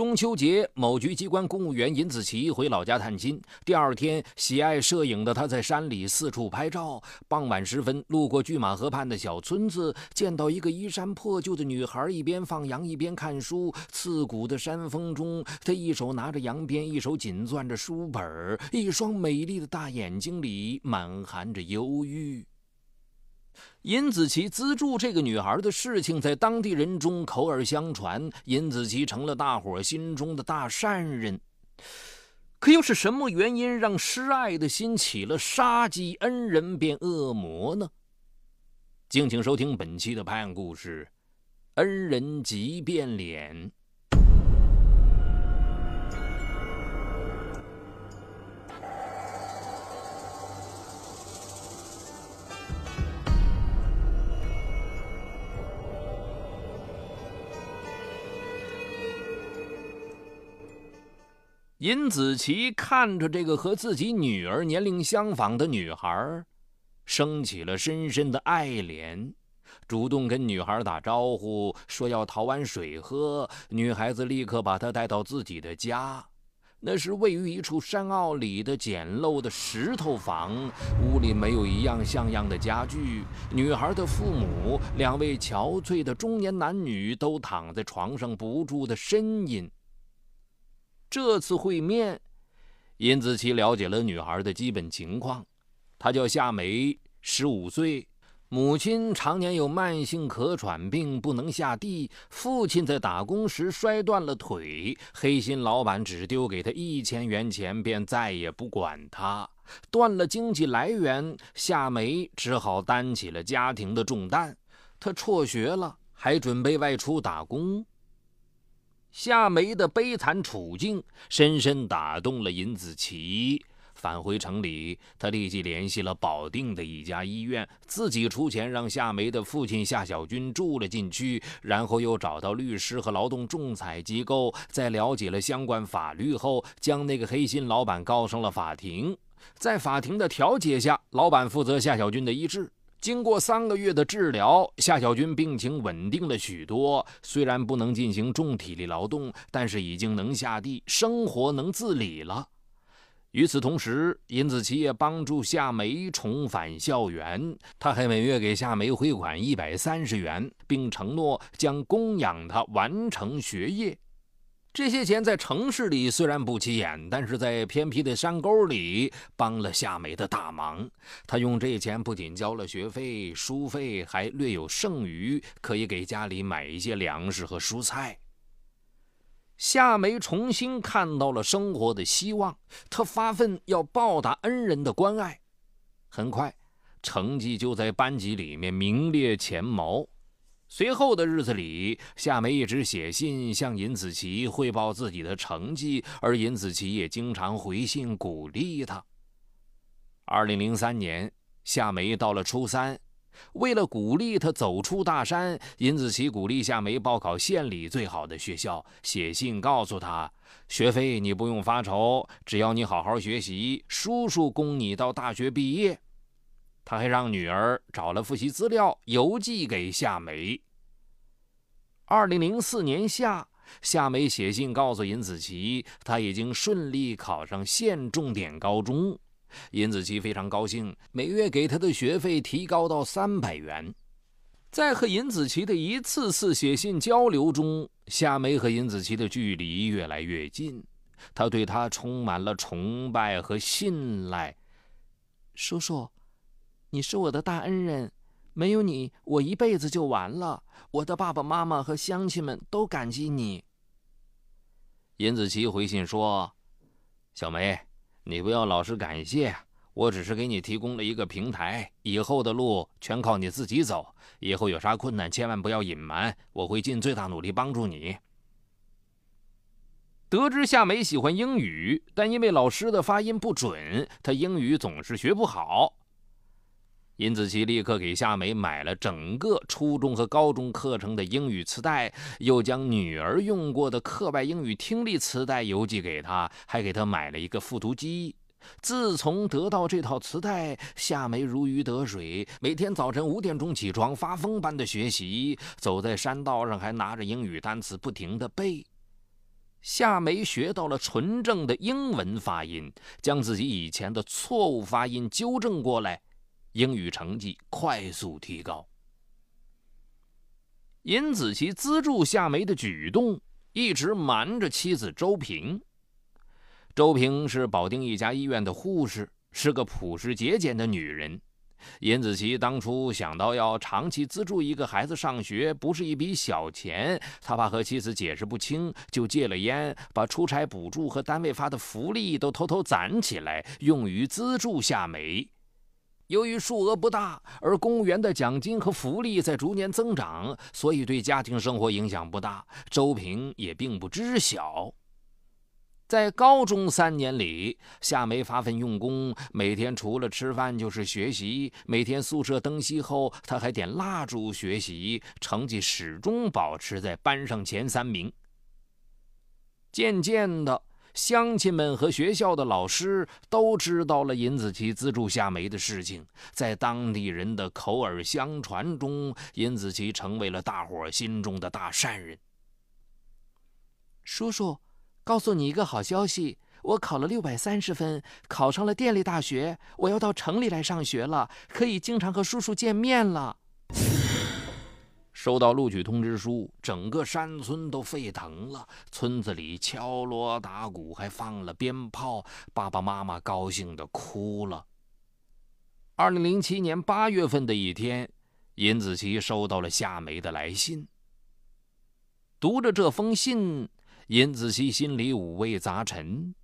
中秋节，某局机关公务员尹子奇回老家探亲。第二天，喜爱摄影的他在山里四处拍照。傍晚时分，路过拒马河畔的小村子，见到一个衣衫破旧的女孩，一边放羊一边看书。刺骨的山风中，她一手拿着羊鞭，一手紧攥着书本，一双美丽的大眼睛里满含着忧郁。尹子琪资助这个女孩的事情在当地人中口耳相传，尹子琪成了大伙心中的大善人。可又是什么原因让施爱的心起了杀机恩人变恶魔呢？敬请收听本期的拍案故事：恩人即变脸。尹子奇看着这个和自己女儿年龄相仿的女孩，升起了深深的爱怜，主动跟女孩打招呼，说要讨碗水喝。女孩子立刻把他带到自己的家，那是位于一处山坳里的简陋的石头房，屋里没有一样像样的家具。女孩的父母，两位憔悴的中年男女，都躺在床上不住的呻吟。这次会面，尹子奇了解了女孩的基本情况。她叫夏梅，十五岁，母亲常年有慢性咳喘病，不能下地。父亲在打工时摔断了腿，黑心老板只丢给她一千元钱，便再也不管她。断了经济来源，夏梅只好担起了家庭的重担。她辍学了，还准备外出打工。夏梅的悲惨处境深深打动了尹子奇。返回城里，他立即联系了保定的一家医院，自己出钱让夏梅的父亲夏小军住了进去，然后又找到律师和劳动仲裁机构，在了解了相关法律后，将那个黑心老板告上了法庭。在法庭的调解下，老板负责夏小军的医治。经过三个月的治疗，夏小军病情稳定了许多。虽然不能进行重体力劳动，但是已经能下地，生活能自理了。与此同时，尹子奇也帮助夏梅重返校园。他还每月给夏梅汇款一百三十元，并承诺将供养她完成学业。这些钱在城市里虽然不起眼，但是在偏僻的山沟里帮了夏梅的大忙。他用这钱不仅交了学费、书费，还略有剩余，可以给家里买一些粮食和蔬菜。夏梅重新看到了生活的希望，她发奋要报答恩人的关爱。很快，成绩就在班级里面名列前茅。随后的日子里，夏梅一直写信向尹子琪汇报自己的成绩，而尹子琪也经常回信鼓励她。二零零三年，夏梅到了初三，为了鼓励她走出大山，尹子琪鼓励夏梅报考县里最好的学校，写信告诉她，学费你不用发愁，只要你好好学习，叔叔供你到大学毕业。他还让女儿找了复习资料，邮寄给夏梅。二零零四年夏，夏梅写信告诉尹子琪，她已经顺利考上县重点高中。尹子琪非常高兴，每月给她的学费提高到三百元。在和尹子琪的一次次写信交流中，夏梅和尹子琪的距离越来越近，她对他充满了崇拜和信赖。叔叔。你是我的大恩人，没有你，我一辈子就完了。我的爸爸妈妈和乡亲们都感激你。尹子奇回信说：“小梅，你不要老是感谢，我只是给你提供了一个平台，以后的路全靠你自己走。以后有啥困难，千万不要隐瞒，我会尽最大努力帮助你。”得知夏梅喜欢英语，但因为老师的发音不准，她英语总是学不好。尹子奇立刻给夏梅买了整个初中和高中课程的英语磁带，又将女儿用过的课外英语听力磁带邮寄给她，还给她买了一个复读机。自从得到这套磁带，夏梅如鱼得水，每天早晨五点钟起床，发疯般的学习，走在山道上还拿着英语单词不停地背。夏梅学到了纯正的英文发音，将自己以前的错误发音纠正过来，英语成绩快速提高。尹子奇资助夏梅的举动一直瞒着妻子周平。周平是保定一家医院的护士，是个朴实节俭的女人。尹子奇当初想到要长期资助一个孩子上学，不是一笔小钱，他怕和妻子解释不清，就戒了烟，把出差补助和单位发的福利都偷偷攒起来，用于资助夏梅。由于数额不大，而公务员的奖金和福利在逐年增长，所以对家庭生活影响不大。周平也并不知晓。在高中三年里，夏梅发奋用功，每天除了吃饭就是学习。每天宿舍灯熄后，她还点蜡烛学习，成绩始终保持在班上前三名。渐渐的。乡亲们和学校的老师都知道了尹子奇资助夏梅的事情，在当地人的口耳相传中，尹子奇成为了大伙心中的大善人。叔叔，告诉你一个好消息，我考了六百三十分，考上了电力大学，我要到城里来上学了，可以经常和叔叔见面了。收到录取通知书，整个山村都沸腾了。村子里敲锣打鼓，还放了鞭炮，爸爸妈妈高兴的哭了。二零零七年八月份的一天，尹子奇收到了夏梅的来信。读着这封信，尹子奇心里五味杂陈。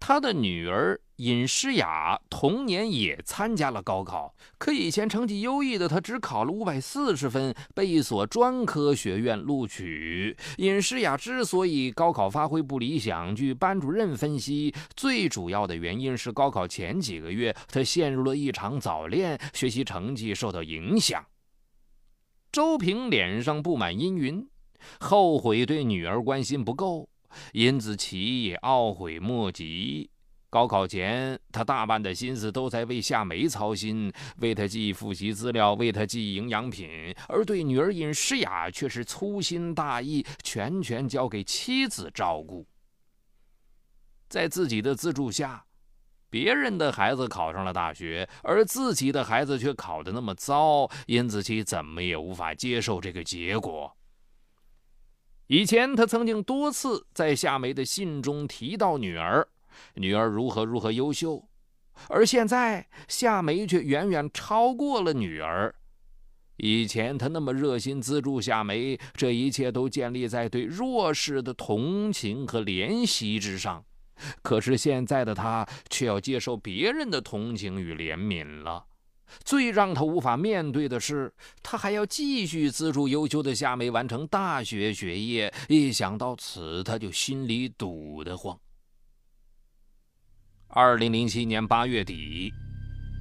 他的女儿尹诗雅同年也参加了高考，可以前成绩优异的她只考了五百四十分，被一所专科学院录取。尹诗雅之所以高考发挥不理想，据班主任分析，最主要的原因是高考前几个月她陷入了一场早恋，学习成绩受到影响。周平脸上布满阴云，后悔对女儿关心不够。尹子奇也懊悔莫及。高考前，他大半的心思都在为夏梅操心，为她寄复习资料，为她寄营养品；而对女儿尹诗雅却是粗心大意，全权交给妻子照顾。在自己的资助下，别人的孩子考上了大学，而自己的孩子却考得那么糟，尹子奇怎么也无法接受这个结果。以前他曾经多次在夏梅的信中提到女儿，女儿如何如何优秀，而现在夏梅却远远超过了女儿。以前他那么热心资助夏梅，这一切都建立在对弱势的同情和怜惜之上，可是现在的他却要接受别人的同情与怜悯了。最让他无法面对的是，他还要继续资助优秀的夏梅完成大学学业。一想到此，他就心里堵得慌。二零零七年八月底，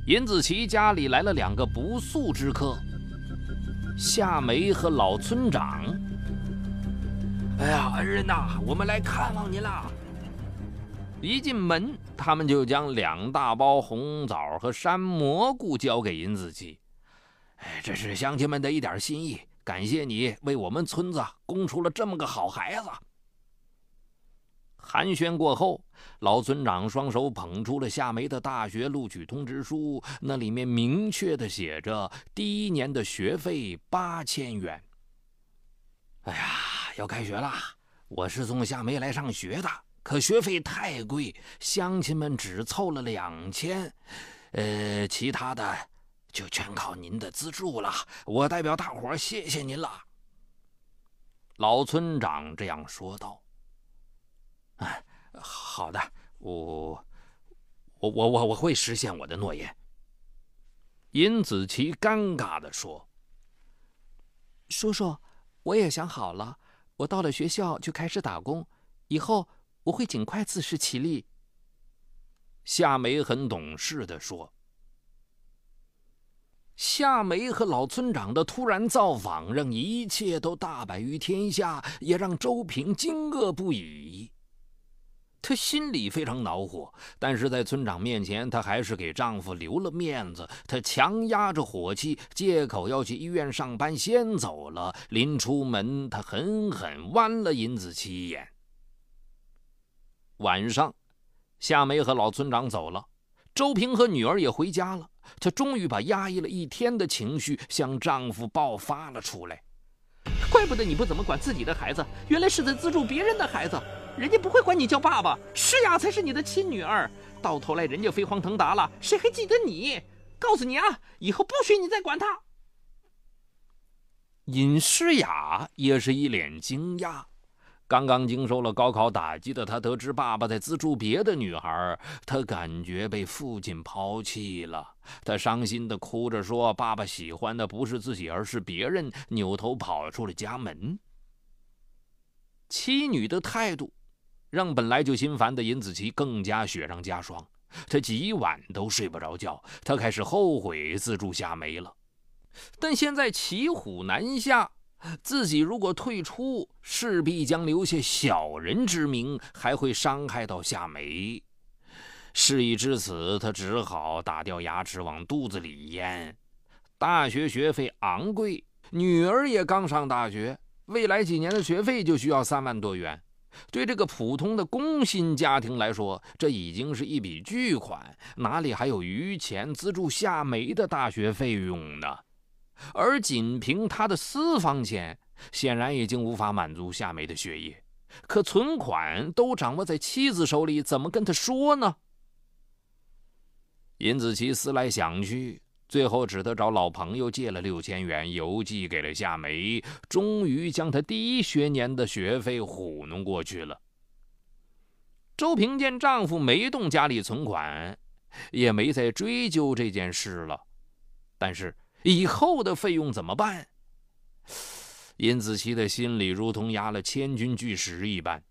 尹子奇家里来了两个不速之客：夏梅和老村长。哎呀，恩人呐，我们来看望您了。一进门，他们就将两大包红枣和山蘑菇交给尹子奇。哎，这是乡亲们的一点心意，感谢你为我们村子供出了这么个好孩子。寒暄过后，老村长双手捧出了夏梅的大学录取通知书，那里面明确的写着第一年的学费八千元。哎呀，要开学了，我是送夏梅来上学的。可学费太贵，乡亲们只凑了两千，呃，其他的就全靠您的资助了。我代表大伙谢谢您了。老村长这样说道。哎，好的，我，我，我，我，我会实现我的诺言。尹子奇尴尬的说：“叔叔，我也想好了，我到了学校就开始打工，以后。”我会尽快自食其力。夏梅很懂事的说。夏梅和老村长的突然造访，让一切都大白于天下，也让周平惊愕不已。她心里非常恼火，但是在村长面前，她还是给丈夫留了面子。她强压着火气，借口要去医院上班，先走了。临出门，她狠狠剜了尹子奇一眼。晚上，夏梅和老村长走了，周平和女儿也回家了。她终于把压抑了一天的情绪向丈夫爆发了出来。怪不得你不怎么管自己的孩子，原来是在资助别人的孩子。人家不会管你叫爸爸，诗雅才是你的亲女儿。到头来人家飞黄腾达了，谁还记得你？告诉你啊，以后不许你再管他。尹诗雅也是一脸惊讶。刚刚经受了高考打击的他，得知爸爸在资助别的女孩，他感觉被父亲抛弃了。他伤心的哭着说：“爸爸喜欢的不是自己，而是别人。”扭头跑出了家门。妻女的态度让本来就心烦的尹子琪更加雪上加霜。他几晚都睡不着觉，他开始后悔资助夏梅了。但现在骑虎难下。自己如果退出，势必将留下小人之名，还会伤害到夏梅。事已至此，他只好打掉牙齿往肚子里咽。大学学费昂贵，女儿也刚上大学，未来几年的学费就需要三万多元。对这个普通的工薪家庭来说，这已经是一笔巨款，哪里还有余钱资助夏梅的大学费用呢？而仅凭他的私房钱，显然已经无法满足夏梅的学业。可存款都掌握在妻子手里，怎么跟他说呢？尹子琪思来想去，最后只得找老朋友借了六千元，邮寄给了夏梅，终于将他第一学年的学费糊弄过去了。周平见丈夫没动家里存款，也没再追究这件事了。但是。以后的费用怎么办？尹子琪的心里如同压了千钧巨石一般。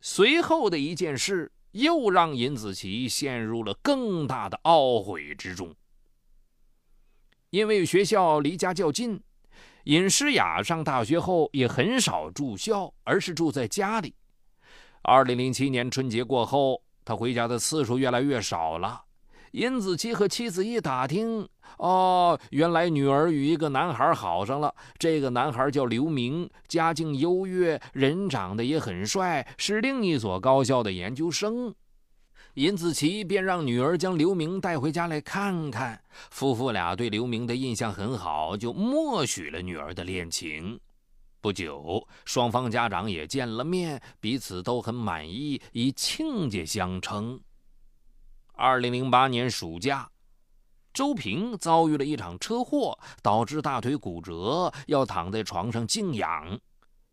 随后的一件事又让尹子琪陷入了更大的懊悔之中。因为学校离家较近，尹诗雅上大学后也很少住校，而是住在家里。二零零七年春节过后，他回家的次数越来越少了。尹子琪和妻子一打听，哦，原来女儿与一个男孩好上了。这个男孩叫刘明，家境优越，人长得也很帅，是另一所高校的研究生。尹子琪便让女儿将刘明带回家来看看。夫妇俩对刘明的印象很好，就默许了女儿的恋情。不久，双方家长也见了面，彼此都很满意，以亲家相称。二零零八年暑假，周平遭遇了一场车祸，导致大腿骨折，要躺在床上静养。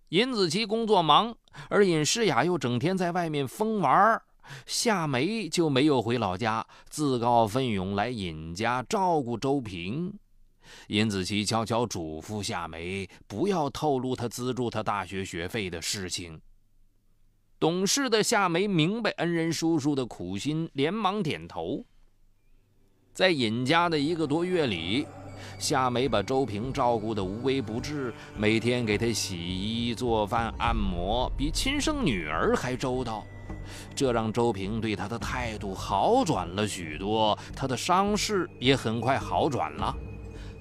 尹子琪工作忙，而尹诗雅又整天在外面疯玩，夏梅就没有回老家，自告奋勇来尹家照顾周平。尹子琪悄悄嘱咐夏梅，不要透露他资助他大学学费的事情。懂事的夏梅明白恩人叔叔的苦心，连忙点头。在尹家的一个多月里，夏梅把周平照顾得无微不至，每天给他洗衣、做饭、按摩，比亲生女儿还周到。这让周平对他的态度好转了许多，他的伤势也很快好转了。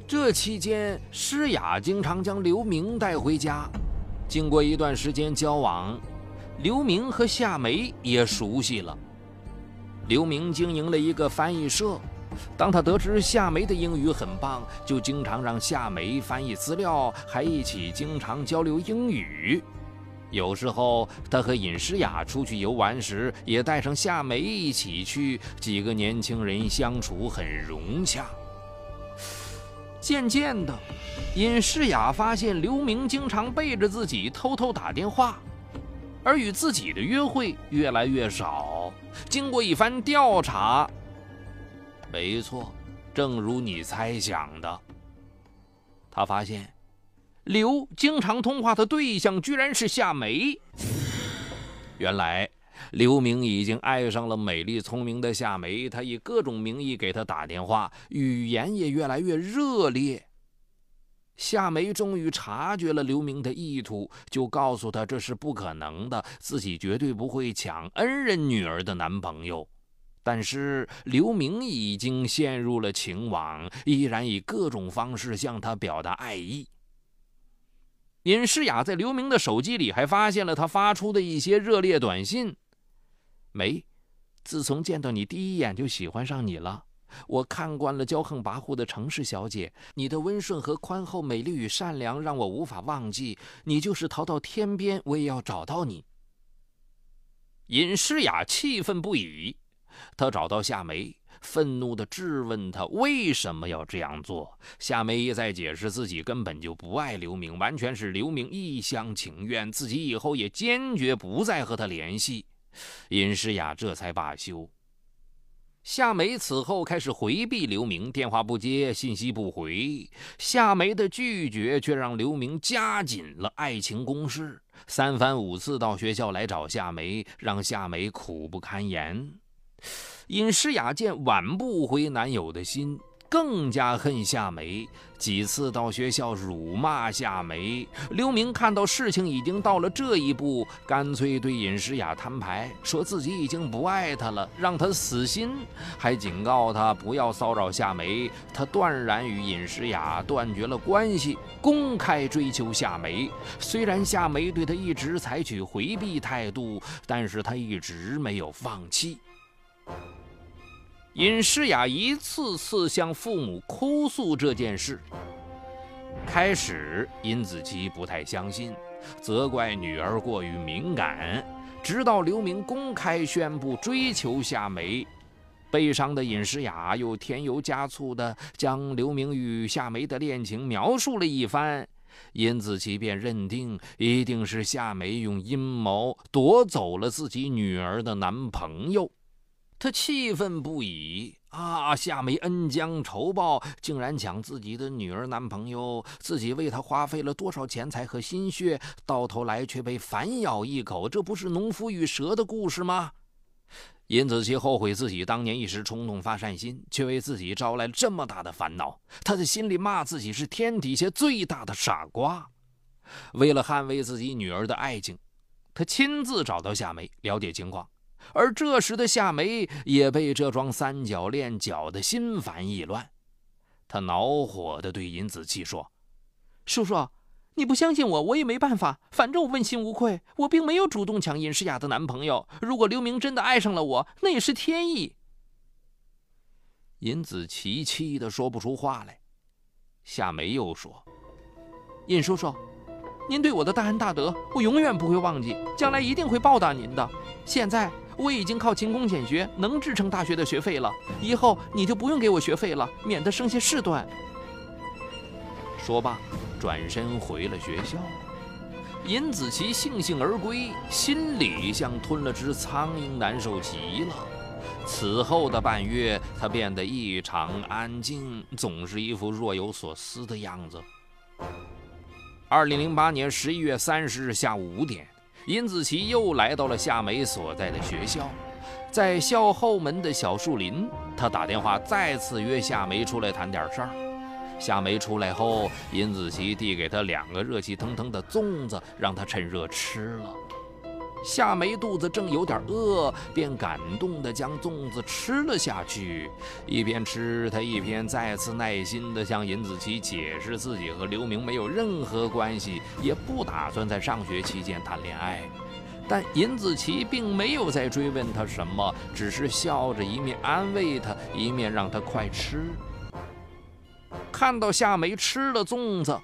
这期间，诗雅经常将刘明带回家。经过一段时间交往。刘明和夏梅也熟悉了。刘明经营了一个翻译社，当他得知夏梅的英语很棒，就经常让夏梅翻译资料，还一起经常交流英语。有时候他和尹诗雅出去游玩时，也带上夏梅一起去，几个年轻人相处很融洽。渐渐的，尹诗雅发现刘明经常背着自己偷偷打电话。而与自己的约会越来越少。经过一番调查，没错，正如你猜想的，他发现刘经常通话的对象居然是夏梅。原来刘明已经爱上了美丽聪明的夏梅，他以各种名义给她打电话，语言也越来越热烈。夏梅终于察觉了刘明的意图，就告诉他这是不可能的，自己绝对不会抢恩人女儿的男朋友。但是刘明已经陷入了情网，依然以各种方式向他表达爱意。尹诗雅在刘明的手机里还发现了他发出的一些热烈短信，没，自从见到你第一眼就喜欢上你了。我看惯了骄横跋扈的城市小姐，你的温顺和宽厚、美丽与善良让我无法忘记。你就是逃到天边，我也要找到你。尹诗雅气愤不已，他找到夏梅，愤怒地质问她为什么要这样做。夏梅一再解释自己根本就不爱刘明，完全是刘明一厢情愿，自己以后也坚决不再和他联系。尹诗雅这才罢休。夏梅此后开始回避刘明，电话不接，信息不回。夏梅的拒绝却让刘明加紧了爱情攻势，三番五次到学校来找夏梅，让夏梅苦不堪言。尹诗雅见挽不回男友的心。更加恨夏梅，几次到学校辱骂夏梅。刘明看到事情已经到了这一步，干脆对尹诗雅摊牌，说自己已经不爱她了，让她死心，还警告她不要骚扰夏梅。他断然与尹诗雅断绝了关系，公开追求夏梅。虽然夏梅对他一直采取回避态度，但是他一直没有放弃。尹诗雅一次次向父母哭诉这件事。开始，尹子琪不太相信，责怪女儿过于敏感。直到刘明公开宣布追求夏梅，悲伤的尹诗雅又添油加醋地将刘明与夏梅的恋情描述了一番，尹子琪便认定一定是夏梅用阴谋夺走了自己女儿的男朋友。他气愤不已啊！夏梅恩将仇报，竟然抢自己的女儿男朋友，自己为他花费了多少钱财和心血，到头来却被反咬一口，这不是农夫与蛇的故事吗？尹子琪后悔自己当年一时冲动发善心，却为自己招来了这么大的烦恼。他在心里骂自己是天底下最大的傻瓜。为了捍卫自己女儿的爱情，他亲自找到夏梅了解情况。而这时的夏梅也被这桩三角恋搅得心烦意乱，她恼火地对尹子琪说：“叔叔，你不相信我，我也没办法。反正我问心无愧，我并没有主动抢尹诗雅的男朋友。如果刘明真的爱上了我，那也是天意。”尹子琪气得说不出话来。夏梅又说：“尹叔叔，您对我的大恩大德，我永远不会忘记，将来一定会报答您的。现在。”我已经靠勤工俭学能支撑大学的学费了，以后你就不用给我学费了，免得生些事端。说罢，转身回了学校。尹子琪悻悻而归，心里像吞了只苍蝇，难受极了。此后的半月，他变得异常安静，总是一副若有所思的样子。二零零八年十一月三十日下午五点。尹子琪又来到了夏梅所在的学校，在校后门的小树林，他打电话再次约夏梅出来谈点事儿。夏梅出来后，尹子琪递给他两个热气腾腾的粽子，让他趁热吃了。夏梅肚子正有点饿，便感动地将粽子吃了下去。一边吃，她一边再次耐心地向尹子琪解释自己和刘明没有任何关系，也不打算在上学期间谈恋爱。但尹子琪并没有再追问他什么，只是笑着一面安慰他，一面让他快吃。看到夏梅吃了粽子，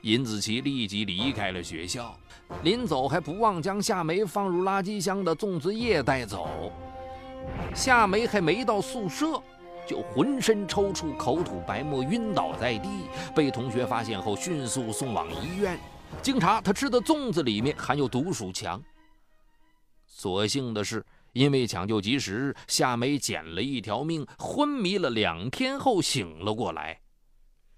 尹子琪立即离开了学校。临走还不忘将夏梅放入垃圾箱的粽子叶带走。夏梅还没到宿舍，就浑身抽搐、口吐白沫、晕倒在地，被同学发现后迅速送往医院。经查，她吃的粽子里面含有毒鼠强。所幸的是，因为抢救及时，夏梅捡了一条命，昏迷了两天后醒了过来。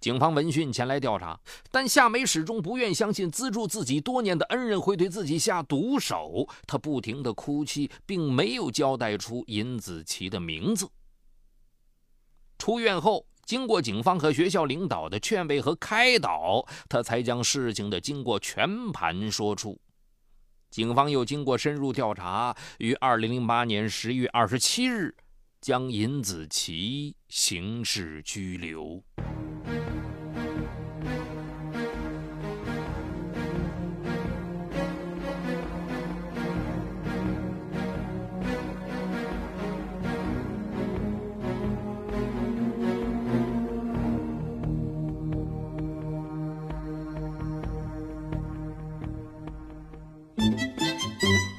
警方闻讯前来调查，但夏梅始终不愿相信资助自己多年的恩人会对自己下毒手。她不停的哭泣，并没有交代出尹子琪的名字。出院后，经过警方和学校领导的劝慰和开导，他才将事情的经过全盘说出。警方又经过深入调查，于二零零八年十月二十七日，将尹子琪刑事拘留。